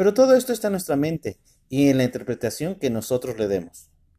Pero todo esto está en nuestra mente y en la interpretación que nosotros le demos.